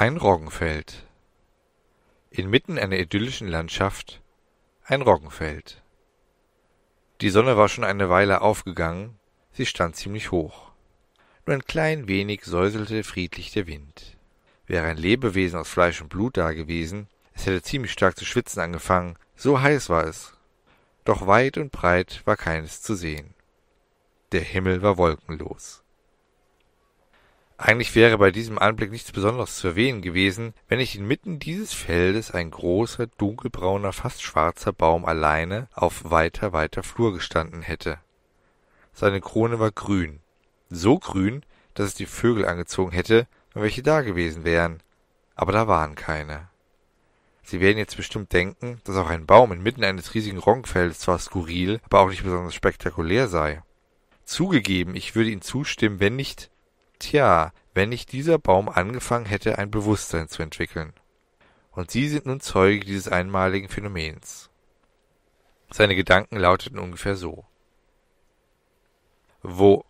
Ein Roggenfeld. Inmitten einer idyllischen Landschaft ein Roggenfeld. Die Sonne war schon eine Weile aufgegangen, sie stand ziemlich hoch. Nur ein klein wenig säuselte friedlich der Wind. Wäre ein Lebewesen aus Fleisch und Blut dagewesen, es hätte ziemlich stark zu schwitzen angefangen, so heiß war es. Doch weit und breit war keines zu sehen. Der Himmel war wolkenlos. Eigentlich wäre bei diesem Anblick nichts Besonderes zu erwähnen gewesen, wenn nicht inmitten dieses Feldes ein großer, dunkelbrauner, fast schwarzer Baum alleine auf weiter, weiter Flur gestanden hätte. Seine Krone war grün, so grün, dass es die Vögel angezogen hätte, wenn welche dagewesen wären, aber da waren keine. Sie werden jetzt bestimmt denken, dass auch ein Baum inmitten eines riesigen Roggenfeldes zwar skurril, aber auch nicht besonders spektakulär sei. Zugegeben, ich würde Ihnen zustimmen, wenn nicht Tja, wenn nicht dieser Baum angefangen hätte, ein Bewusstsein zu entwickeln. Und Sie sind nun Zeuge dieses einmaligen Phänomens. Seine Gedanken lauteten ungefähr so. Wo,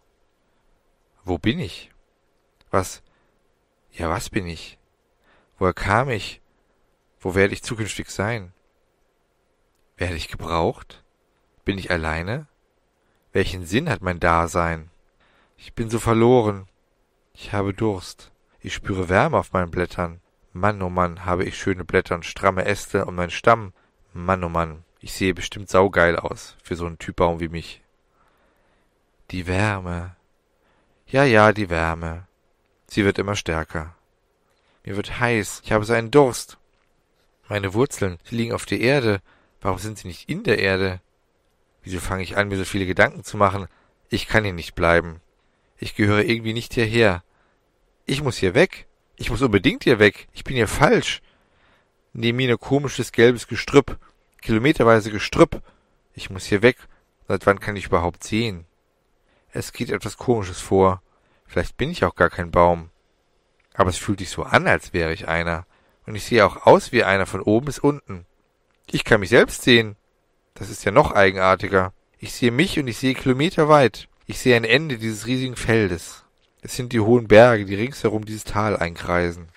wo bin ich? Was, ja, was bin ich? Woher kam ich? Wo werde ich zukünftig sein? Werde ich gebraucht? Bin ich alleine? Welchen Sinn hat mein Dasein? Ich bin so verloren, ich habe Durst. Ich spüre Wärme auf meinen Blättern. Mann, oh Mann, habe ich schöne Blätter und stramme Äste und mein Stamm. Mann, oh Mann, ich sehe bestimmt saugeil aus für so einen Typbaum wie mich. Die Wärme. Ja, ja, die Wärme. Sie wird immer stärker. Mir wird heiß. Ich habe so einen Durst. Meine Wurzeln, sie liegen auf der Erde. Warum sind sie nicht in der Erde? Wieso fange ich an, mir so viele Gedanken zu machen? Ich kann hier nicht bleiben. Ich gehöre irgendwie nicht hierher. Ich muss hier weg. Ich muss unbedingt hier weg. Ich bin hier falsch. Neben mir komisches gelbes Gestrüpp. Kilometerweise Gestrüpp. Ich muss hier weg. Seit wann kann ich überhaupt sehen? Es geht etwas Komisches vor. Vielleicht bin ich auch gar kein Baum. Aber es fühlt sich so an, als wäre ich einer. Und ich sehe auch aus wie einer von oben bis unten. Ich kann mich selbst sehen. Das ist ja noch eigenartiger. Ich sehe mich und ich sehe kilometerweit. Ich sehe ein Ende dieses riesigen Feldes. Es sind die hohen Berge, die ringsherum dieses Tal einkreisen.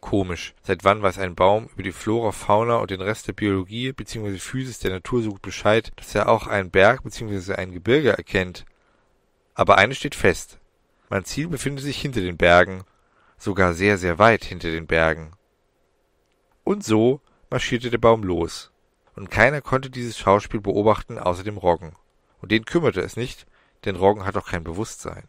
Komisch. Seit wann weiß ein Baum über die Flora, Fauna und den Rest der Biologie bzw. Physis der Natur so gut Bescheid, dass er auch einen Berg bzw. ein Gebirge erkennt? Aber eines steht fest. Mein Ziel befindet sich hinter den Bergen, sogar sehr, sehr weit hinter den Bergen. Und so marschierte der Baum los. Und keiner konnte dieses Schauspiel beobachten außer dem Roggen. Und den kümmerte es nicht, denn Roggen hat doch kein Bewusstsein.